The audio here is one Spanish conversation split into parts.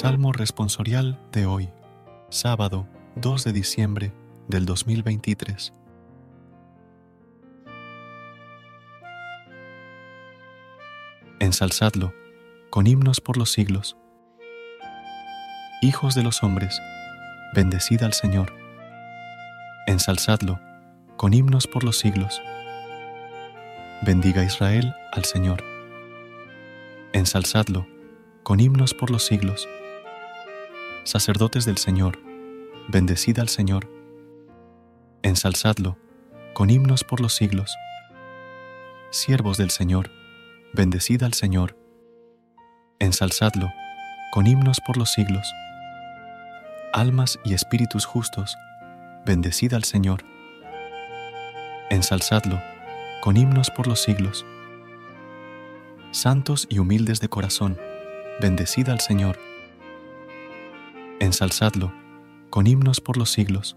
Salmo responsorial de hoy, sábado 2 de diciembre del 2023. Ensalzadlo con himnos por los siglos. Hijos de los hombres, bendecid al Señor. Ensalzadlo con himnos por los siglos. Bendiga Israel al Señor. Ensalzadlo con himnos por los siglos. Sacerdotes del Señor, bendecid al Señor. Ensalzadlo con himnos por los siglos. Siervos del Señor, bendecid al Señor. Ensalzadlo con himnos por los siglos. Almas y espíritus justos, bendecid al Señor. Ensalzadlo con himnos por los siglos. Santos y humildes de corazón, bendecid al Señor. Ensalzadlo con himnos por los siglos.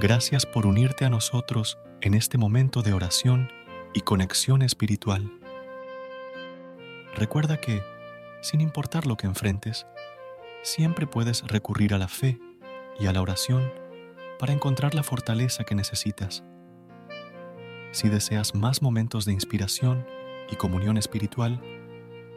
Gracias por unirte a nosotros en este momento de oración y conexión espiritual. Recuerda que, sin importar lo que enfrentes, siempre puedes recurrir a la fe y a la oración para encontrar la fortaleza que necesitas. Si deseas más momentos de inspiración y comunión espiritual,